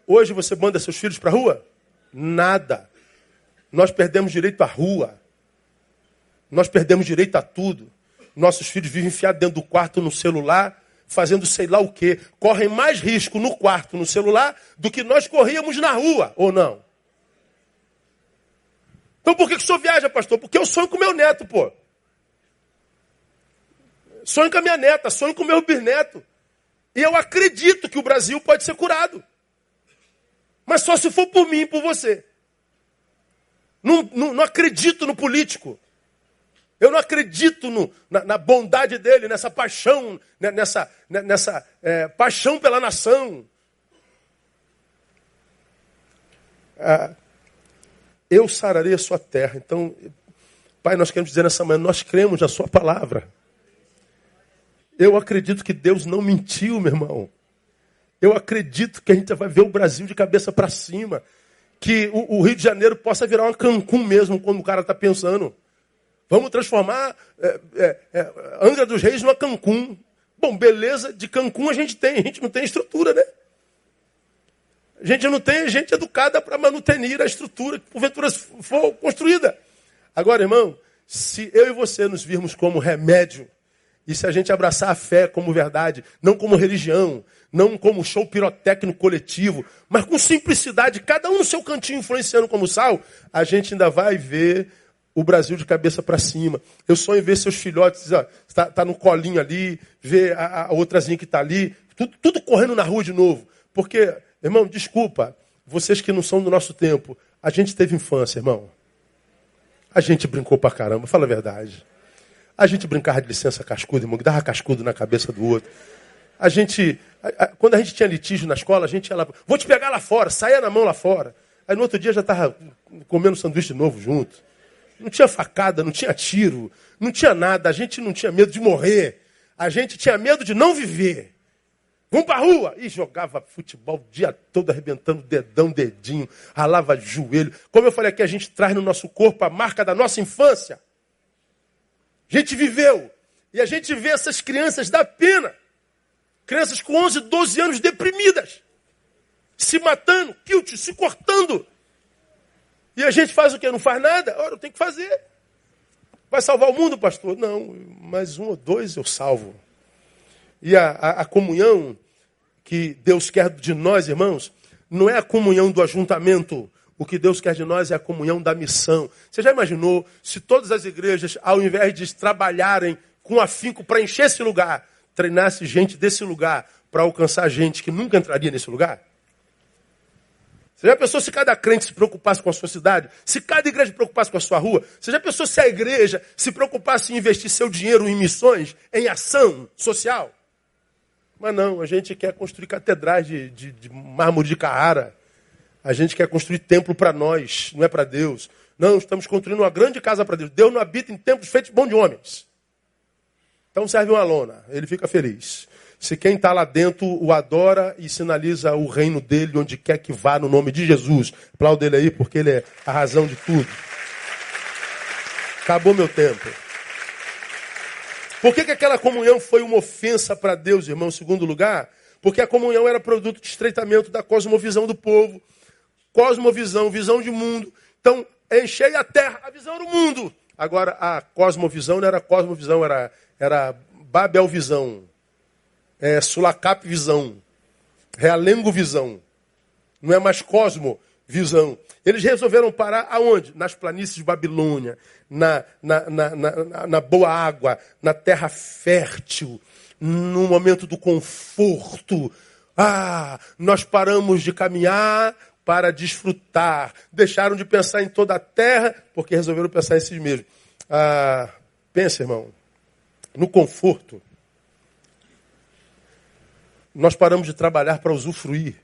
A: Hoje você manda seus filhos para a rua? Nada. Nós perdemos direito à rua. Nós perdemos direito a tudo. Nossos filhos vivem enfiados dentro do quarto no celular, fazendo sei lá o quê. Correm mais risco no quarto, no celular, do que nós corríamos na rua, ou não? Então por que, que o senhor viaja, pastor? Porque eu sonho com meu neto, pô. Sonho com a minha neta, sonho com o meu bisneto. E eu acredito que o Brasil pode ser curado. Mas só se for por mim e por você. Não, não, não acredito no político. Eu não acredito no, na, na, bondade dele, nessa paixão, né, nessa, né, nessa é, paixão pela nação. Ah, eu sararei a sua terra. Então, Pai, nós queremos dizer nessa manhã, nós cremos na sua palavra. Eu acredito que Deus não mentiu, meu irmão. Eu acredito que a gente vai ver o Brasil de cabeça para cima. Que o, o, Rio de Janeiro possa virar uma Cancún mesmo, quando o cara está pensando. Vamos transformar é, é, é, Angra dos Reis numa Cancún. Bom, beleza, de Cancún a gente tem, a gente não tem estrutura, né? A gente não tem gente educada para manutenir a estrutura que porventura for construída. Agora, irmão, se eu e você nos virmos como remédio, e se a gente abraçar a fé como verdade, não como religião, não como show pirotécnico coletivo, mas com simplicidade, cada um no seu cantinho influenciando como sal, a gente ainda vai ver o Brasil de cabeça para cima. Eu sonho em ver seus filhotes, está tá no colinho ali, ver a, a outrazinha que está ali, tudo, tudo correndo na rua de novo. Porque, irmão, desculpa, vocês que não são do nosso tempo, a gente teve infância, irmão. A gente brincou pra caramba, fala a verdade. A gente brincava de licença cascudo, irmão, dava cascudo na cabeça do outro. A gente, a, a, quando a gente tinha litígio na escola, a gente ia lá, vou te pegar lá fora, saia na mão lá fora. Aí no outro dia já estava comendo sanduíche de novo junto. Não tinha facada, não tinha tiro, não tinha nada. A gente não tinha medo de morrer. A gente tinha medo de não viver. Vamos para rua! E jogava futebol o dia todo, arrebentando dedão, dedinho, ralava joelho. Como eu falei aqui, a gente traz no nosso corpo a marca da nossa infância. A gente viveu. E a gente vê essas crianças da pena. Crianças com 11, 12 anos deprimidas. Se matando, kilt, se cortando. E a gente faz o quê? Não faz nada? Ora, eu tenho que fazer. Vai salvar o mundo, pastor? Não, mais um ou dois eu salvo. E a, a, a comunhão que Deus quer de nós, irmãos, não é a comunhão do ajuntamento. O que Deus quer de nós é a comunhão da missão. Você já imaginou se todas as igrejas, ao invés de trabalharem com afinco para encher esse lugar, treinasse gente desse lugar para alcançar gente que nunca entraria nesse lugar? Você já pensou se cada crente se preocupasse com a sua cidade? Se cada igreja se preocupasse com a sua rua? Você já pensou se a igreja se preocupasse em investir seu dinheiro em missões, em ação social? Mas não, a gente quer construir catedrais de, de, de mármore de Carrara. A gente quer construir templo para nós, não é para Deus. Não, estamos construindo uma grande casa para Deus. Deus não habita em templos feitos bom de homens. Então serve uma lona, ele fica feliz. Se quem está lá dentro o adora e sinaliza o reino dele onde quer que vá, no nome de Jesus. Aplauda ele aí, porque ele é a razão de tudo. Acabou meu tempo. Por que, que aquela comunhão foi uma ofensa para Deus, irmão? Em segundo lugar, porque a comunhão era produto de estreitamento da cosmovisão do povo. Cosmovisão, visão de mundo. Então, enchei a terra, a visão do mundo. Agora, a cosmovisão não era cosmovisão, era, era Babelvisão é, Sulacap Visão, Realengo Visão, não é mais Cosmo Visão. Eles resolveram parar aonde? Nas planícies de Babilônia, na, na, na, na, na boa água, na terra fértil, no momento do conforto. Ah, nós paramos de caminhar para desfrutar. Deixaram de pensar em toda a terra, porque resolveram pensar em si mesmos. Ah, pensa, irmão, no conforto nós paramos de trabalhar para usufruir.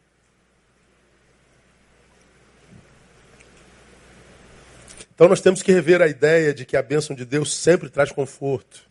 A: Então nós temos que rever a ideia de que a bênção de Deus sempre traz conforto.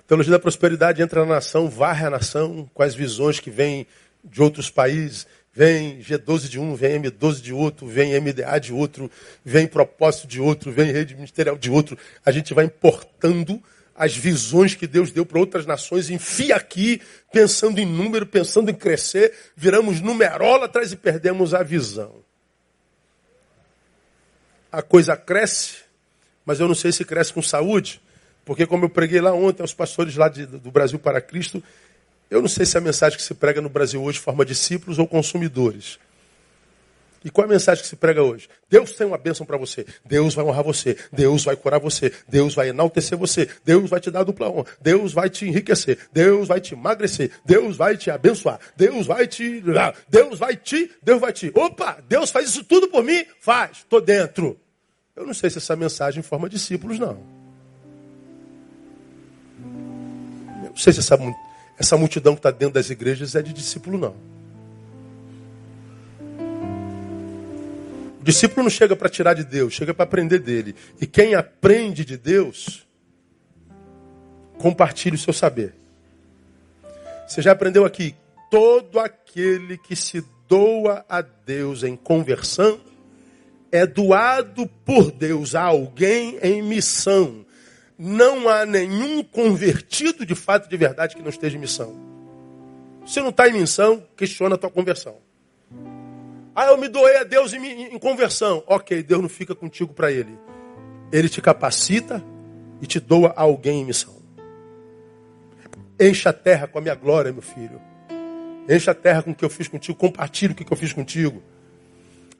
A: A teologia da prosperidade entra na nação, varre a nação com as visões que vêm de outros países. Vem G12 de um, vem M12 de outro, vem MDA de outro, vem propósito de outro, vem rede ministerial de outro. A gente vai importando as visões que Deus deu para outras nações, enfia aqui, pensando em número, pensando em crescer, viramos numerólatras e perdemos a visão. a coisa cresce, mas eu não sei se cresce com saúde, porque como eu preguei lá ontem aos pastores lá de, do Brasil para Cristo, eu não sei se a mensagem que se prega no Brasil hoje forma discípulos ou consumidores. E qual é a mensagem que se prega hoje? Deus tem uma bênção para você. Deus vai honrar você. Deus vai curar você. Deus vai enaltecer você. Deus vai te dar dupla honra. Deus vai te enriquecer. Deus vai te emagrecer. Deus vai te abençoar. Deus vai te. Deus vai te. Deus vai te. Opa! Deus faz isso tudo por mim? Faz. Estou dentro. Eu não sei se essa mensagem forma discípulos, não. Eu não sei se essa, essa multidão que está dentro das igrejas é de discípulo, não. discípulo não chega para tirar de Deus, chega para aprender dele. E quem aprende de Deus, compartilha o seu saber. Você já aprendeu aqui? Todo aquele que se doa a Deus em conversão é doado por Deus a alguém em missão. Não há nenhum convertido de fato de verdade que não esteja em missão. Se não está em missão, questiona a tua conversão. Ah, eu me doei a Deus em, em conversão. Ok, Deus não fica contigo para Ele. Ele te capacita e te doa a alguém em missão. Encha a terra com a minha glória, meu filho. Encha a terra com o que eu fiz contigo. Compartilhe o que eu fiz contigo.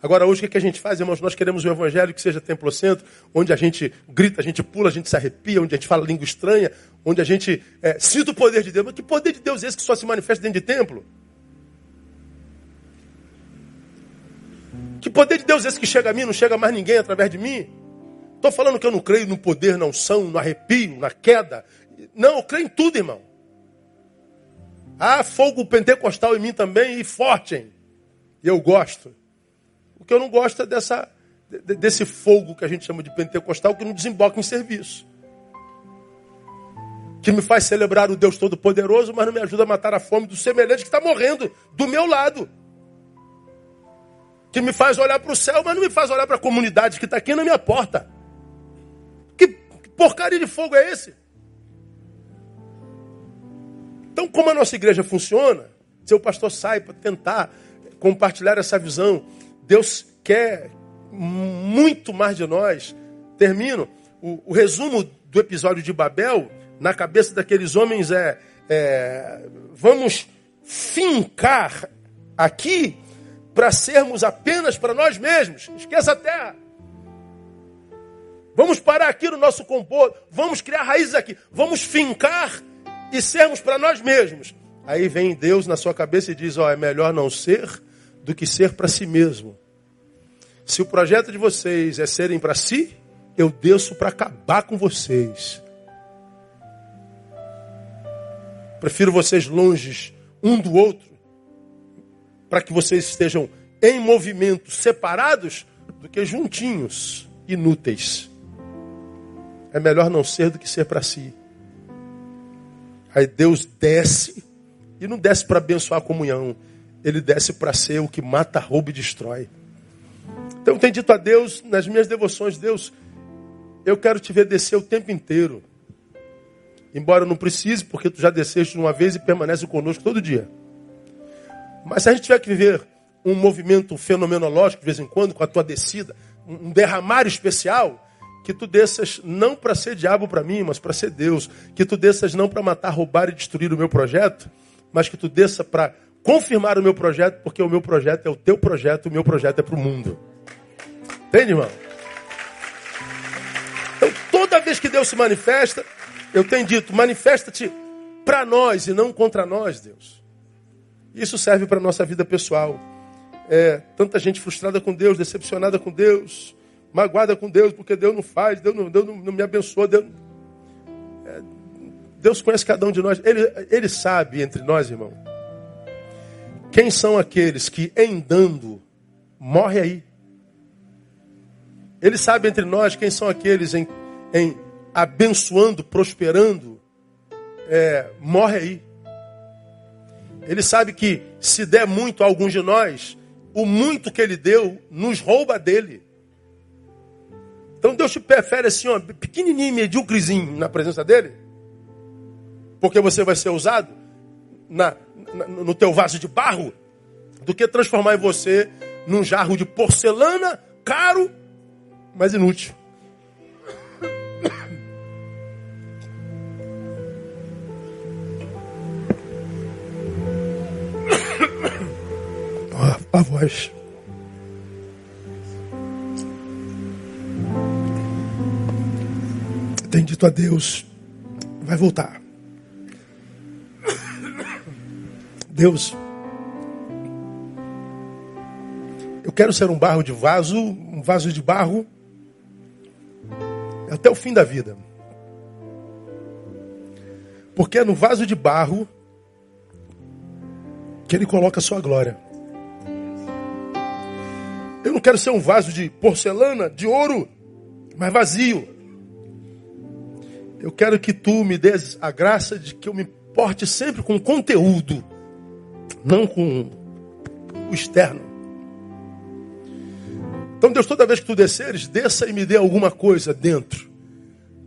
A: Agora, hoje, o que a gente faz, irmãos? Nós queremos um evangelho que seja templocentro, onde a gente grita, a gente pula, a gente se arrepia, onde a gente fala língua estranha, onde a gente é, sinta o poder de Deus. Mas que poder de Deus é esse que só se manifesta dentro de templo? Que poder de Deus é esse que chega a mim, não chega mais ninguém através de mim? Estou falando que eu não creio no poder, na unção, no arrepio, na queda. Não, eu creio em tudo, irmão. Há fogo pentecostal em mim também e forte, hein? Eu gosto. O que eu não gosto dessa, desse fogo que a gente chama de pentecostal que não desemboca em serviço. Que me faz celebrar o Deus Todo-Poderoso, mas não me ajuda a matar a fome do semelhante que está morrendo do meu lado que me faz olhar para o céu, mas não me faz olhar para a comunidade que está aqui na minha porta. Que porcaria de fogo é esse? Então, como a nossa igreja funciona, seu pastor sai para tentar compartilhar essa visão, Deus quer muito mais de nós. Termino. O, o resumo do episódio de Babel, na cabeça daqueles homens, é, é vamos fincar aqui para sermos apenas para nós mesmos. Esqueça a terra. Vamos parar aqui no nosso compor, vamos criar raízes aqui, vamos fincar e sermos para nós mesmos. Aí vem Deus na sua cabeça e diz: Ó, oh, é melhor não ser do que ser para si mesmo. Se o projeto de vocês é serem para si, eu desço para acabar com vocês. Prefiro vocês longe um do outro para que vocês estejam em movimento, separados, do que juntinhos, inúteis. É melhor não ser do que ser para si. Aí Deus desce, e não desce para abençoar a comunhão, ele desce para ser o que mata, rouba e destrói. Então eu tenho dito a Deus, nas minhas devoções, Deus, eu quero te ver descer o tempo inteiro. Embora eu não precise, porque tu já desceste uma vez e permanece conosco todo dia. Mas se a gente tiver que viver um movimento fenomenológico de vez em quando, com a tua descida, um derramar especial, que tu desças não para ser diabo para mim, mas para ser Deus. Que tu desças não para matar, roubar e destruir o meu projeto, mas que tu desça para confirmar o meu projeto, porque o meu projeto é o teu projeto, o meu projeto é para o mundo. Entende, irmão? Então, toda vez que Deus se manifesta, eu tenho dito, manifesta-te para nós e não contra nós, Deus. Isso serve para a nossa vida pessoal. É, tanta gente frustrada com Deus, decepcionada com Deus, magoada com Deus, porque Deus não faz, Deus não, Deus não, não me abençoa. Deus, é, Deus conhece cada um de nós. Ele, ele sabe entre nós, irmão, quem são aqueles que, em dando, morre aí. Ele sabe entre nós quem são aqueles em, em abençoando, prosperando, é, morre aí. Ele sabe que se der muito a alguns de nós, o muito que ele deu nos rouba dele. Então Deus te prefere assim, ó, pequenininho, medíocrezinho na presença dele. Porque você vai ser usado na, na, no teu vaso de barro, do que transformar em você num jarro de porcelana, caro, mas inútil. a voz. Tem dito a Deus, vai voltar. Deus, eu quero ser um barro de vaso, um vaso de barro até o fim da vida. Porque é no vaso de barro que ele coloca a sua glória. Eu não quero ser um vaso de porcelana, de ouro, mas vazio. Eu quero que tu me dês a graça de que eu me porte sempre com conteúdo, não com o externo. Então, Deus, toda vez que tu desceres, desça e me dê alguma coisa dentro.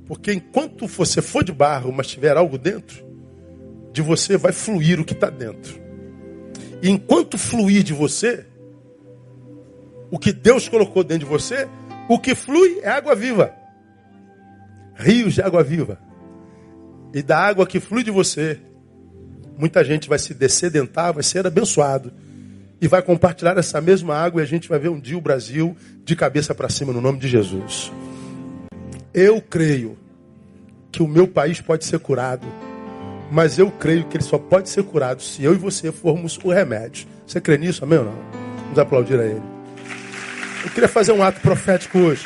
A: Porque enquanto você for de barro, mas tiver algo dentro, de você vai fluir o que está dentro. E enquanto fluir de você, o que Deus colocou dentro de você, o que flui é água viva. Rios de água viva. E da água que flui de você, muita gente vai se descedentar, vai ser abençoado. E vai compartilhar essa mesma água e a gente vai ver um dia o Brasil de cabeça para cima no nome de Jesus. Eu creio que o meu país pode ser curado. Mas eu creio que ele só pode ser curado se eu e você formos o remédio. Você crê nisso, amém ou não? Vamos aplaudir a ele. Eu queria fazer um ato profético hoje.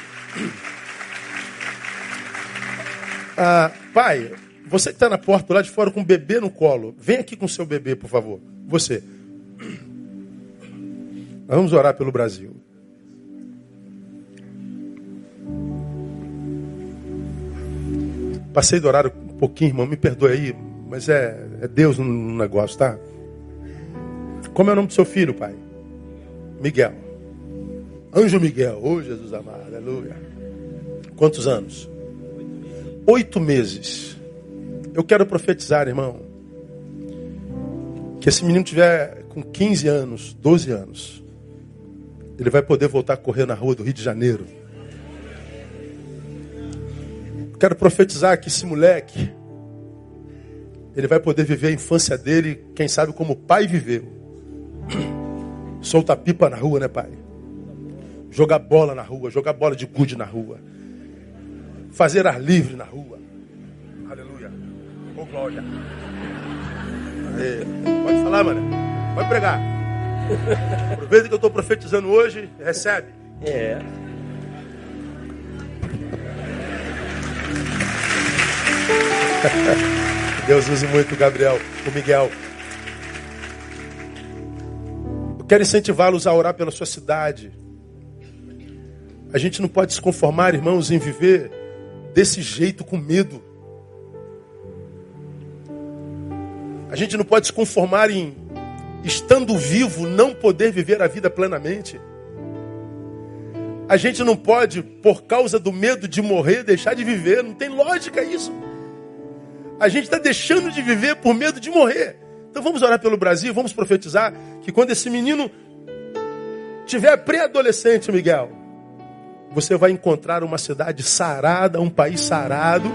A: Ah, pai, você que está na porta lá de fora com um bebê no colo, vem aqui com seu bebê, por favor. Você. Nós vamos orar pelo Brasil. Passei do horário um pouquinho, irmão, me perdoe aí, mas é, é Deus no negócio, tá? Como é o nome do seu filho, pai? Miguel. Anjo Miguel, ô oh, Jesus amado, aleluia. Quantos anos? Oito meses. Eu quero profetizar, irmão, que esse menino tiver com 15 anos, 12 anos, ele vai poder voltar a correr na rua do Rio de Janeiro. Quero profetizar que esse moleque, ele vai poder viver a infância dele, quem sabe como o pai viveu. Solta pipa na rua, né, pai? Jogar bola na rua, jogar bola de gude na rua. Fazer ar livre na rua. Oh, glória. Aê. Pode falar, mano. Pode pregar. Aproveita que eu estou profetizando hoje. Recebe.
B: É.
A: Deus use muito o Gabriel, o Miguel. Eu quero incentivá-los a orar pela sua cidade. A gente não pode se conformar, irmãos, em viver desse jeito com medo. A gente não pode se conformar em, estando vivo, não poder viver a vida plenamente. A gente não pode, por causa do medo de morrer, deixar de viver. Não tem lógica isso. A gente está deixando de viver por medo de morrer. Então vamos orar pelo Brasil, vamos profetizar que quando esse menino tiver pré-adolescente, Miguel, você vai encontrar uma cidade sarada, um país sarado,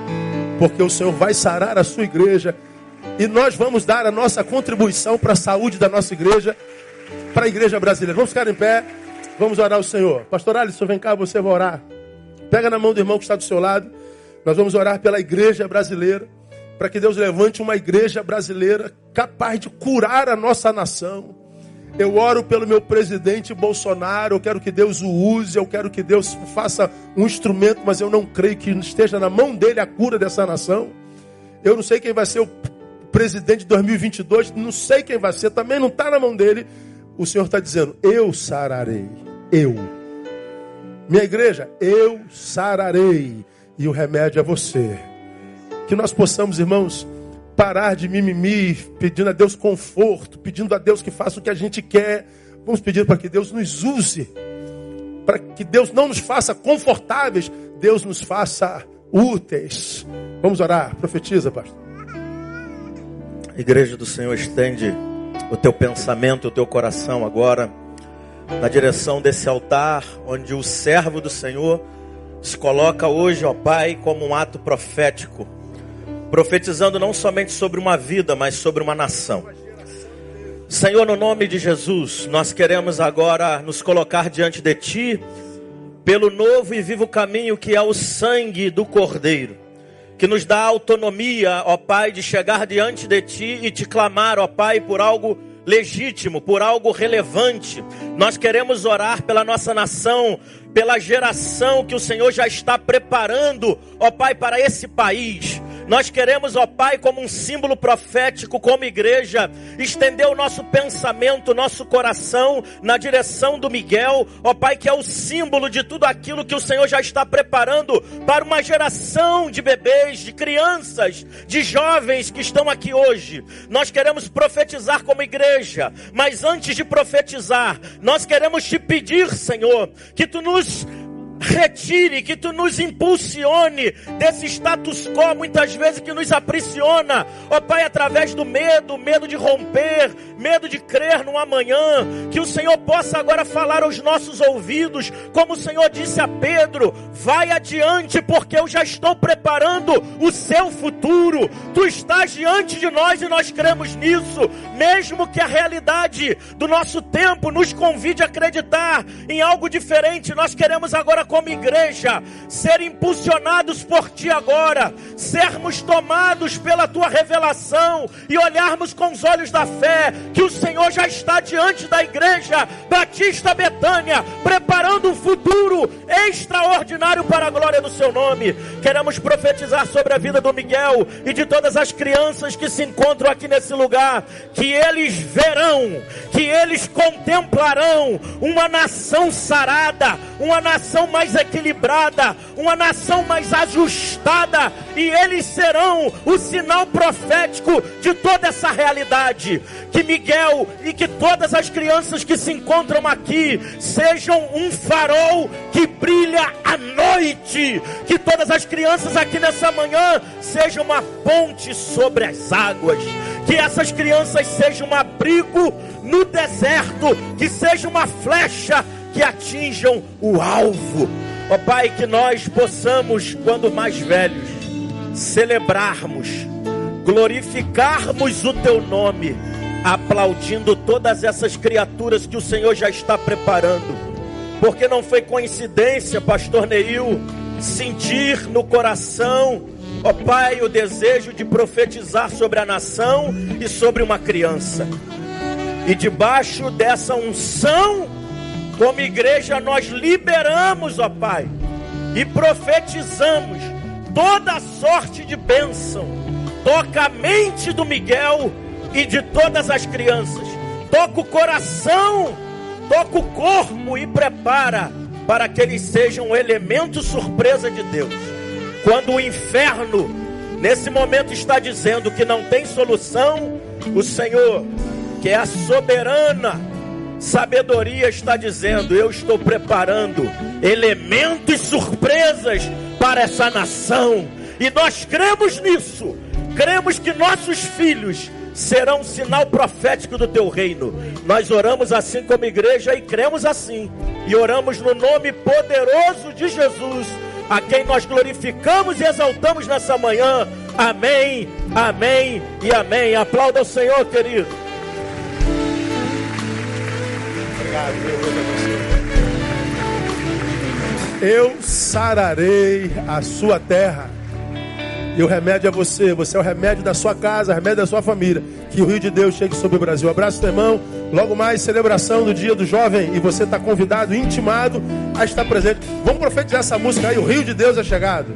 A: porque o Senhor vai sarar a sua igreja e nós vamos dar a nossa contribuição para a saúde da nossa igreja, para a igreja brasileira. Vamos ficar em pé, vamos orar ao Senhor. Pastor Alisson, vem cá, você vai orar. Pega na mão do irmão que está do seu lado. Nós vamos orar pela igreja brasileira, para que Deus levante uma igreja brasileira capaz de curar a nossa nação eu oro pelo meu presidente Bolsonaro, eu quero que Deus o use, eu quero que Deus faça um instrumento, mas eu não creio que esteja na mão dele a cura dessa nação. Eu não sei quem vai ser o presidente de 2022, não sei quem vai ser, também não está na mão dele. O Senhor está dizendo: Eu sararei, eu. Minha igreja, eu sararei, e o remédio é você. Que nós possamos, irmãos, parar de mimimi, pedindo a Deus conforto, pedindo a Deus que faça o que a gente quer. Vamos pedir para que Deus nos use, para que Deus não nos faça confortáveis, Deus nos faça úteis. Vamos orar, profetiza, pastor.
B: Igreja do Senhor, estende o teu pensamento, o teu coração agora na direção desse altar, onde o servo do Senhor se coloca hoje, ó Pai, como um ato profético, profetizando não somente sobre uma vida, mas sobre uma nação. Senhor, no nome de Jesus, nós queremos agora nos colocar diante de Ti, pelo novo e vivo caminho que é o sangue do Cordeiro, que nos dá autonomia, ó Pai, de chegar diante de Ti e te clamar, ó Pai, por algo legítimo, por algo relevante. Nós queremos orar pela nossa nação, pela geração que o Senhor já está preparando, ó Pai, para esse país. Nós queremos, ó Pai, como um símbolo profético, como igreja, estender o nosso pensamento, nosso coração na direção do Miguel, ó Pai, que é o símbolo de tudo aquilo que o Senhor já está preparando para uma geração de bebês, de crianças, de jovens que estão aqui hoje. Nós queremos profetizar como igreja, mas antes de profetizar, nós queremos te pedir, Senhor, que tu nos retire, que tu nos impulsione desse status quo, muitas vezes que nos aprisiona, ó oh, Pai, através do medo, medo de romper, medo de crer no amanhã, que o Senhor possa agora falar aos nossos ouvidos, como o Senhor disse a Pedro: vai adiante, porque eu já estou preparando o seu futuro, tu estás diante de nós e nós cremos nisso, mesmo que a realidade do nosso tempo nos convide a acreditar em algo diferente, nós queremos agora como igreja, ser impulsionados por Ti agora, sermos tomados pela Tua revelação e olharmos com os olhos da fé que o Senhor já está diante da igreja Batista Betânia, preparando um futuro extraordinário para a glória do Seu nome. Queremos profetizar sobre a vida do Miguel e de todas as crianças que se encontram aqui nesse lugar, que eles verão, que eles contemplarão uma nação sarada, uma nação mais mais equilibrada, uma nação mais ajustada, e eles serão o sinal profético de toda essa realidade. Que Miguel e que todas as crianças que se encontram aqui sejam um farol que brilha à noite. Que todas as crianças aqui nessa manhã sejam uma ponte sobre as águas. Que essas crianças sejam um abrigo no deserto, que seja uma flecha que atinjam o alvo. Ó oh, Pai, que nós possamos, quando mais velhos, celebrarmos, glorificarmos o Teu nome, aplaudindo todas essas criaturas que o Senhor já está preparando. Porque não foi coincidência, Pastor Neil, sentir no coração, ó oh, Pai, o desejo de profetizar sobre a nação e sobre uma criança. E debaixo dessa unção, como igreja, nós liberamos, ó Pai, e profetizamos toda sorte de bênção. Toca a mente do Miguel e de todas as crianças. Toca o coração, toca o corpo e prepara para que eles sejam um elemento surpresa de Deus. Quando o inferno, nesse momento, está dizendo que não tem solução, o Senhor, que é a soberana, Sabedoria está dizendo: Eu estou preparando elementos surpresas para essa nação. E nós cremos nisso. Cremos que nossos filhos serão um sinal profético do teu reino. Nós oramos assim como igreja e cremos assim. E oramos no nome poderoso de Jesus, a quem nós glorificamos e exaltamos nessa manhã. Amém, amém e amém. Aplauda o Senhor, querido.
A: Obrigado, Eu sararei a sua terra. E o remédio é você. Você é o remédio da sua casa, o remédio da sua família. Que o Rio de Deus chegue sobre o Brasil. Abraço, teu irmão. Logo mais, celebração do Dia do Jovem. E você está convidado, intimado a estar presente. Vamos profetizar essa música aí. O Rio de Deus é chegado.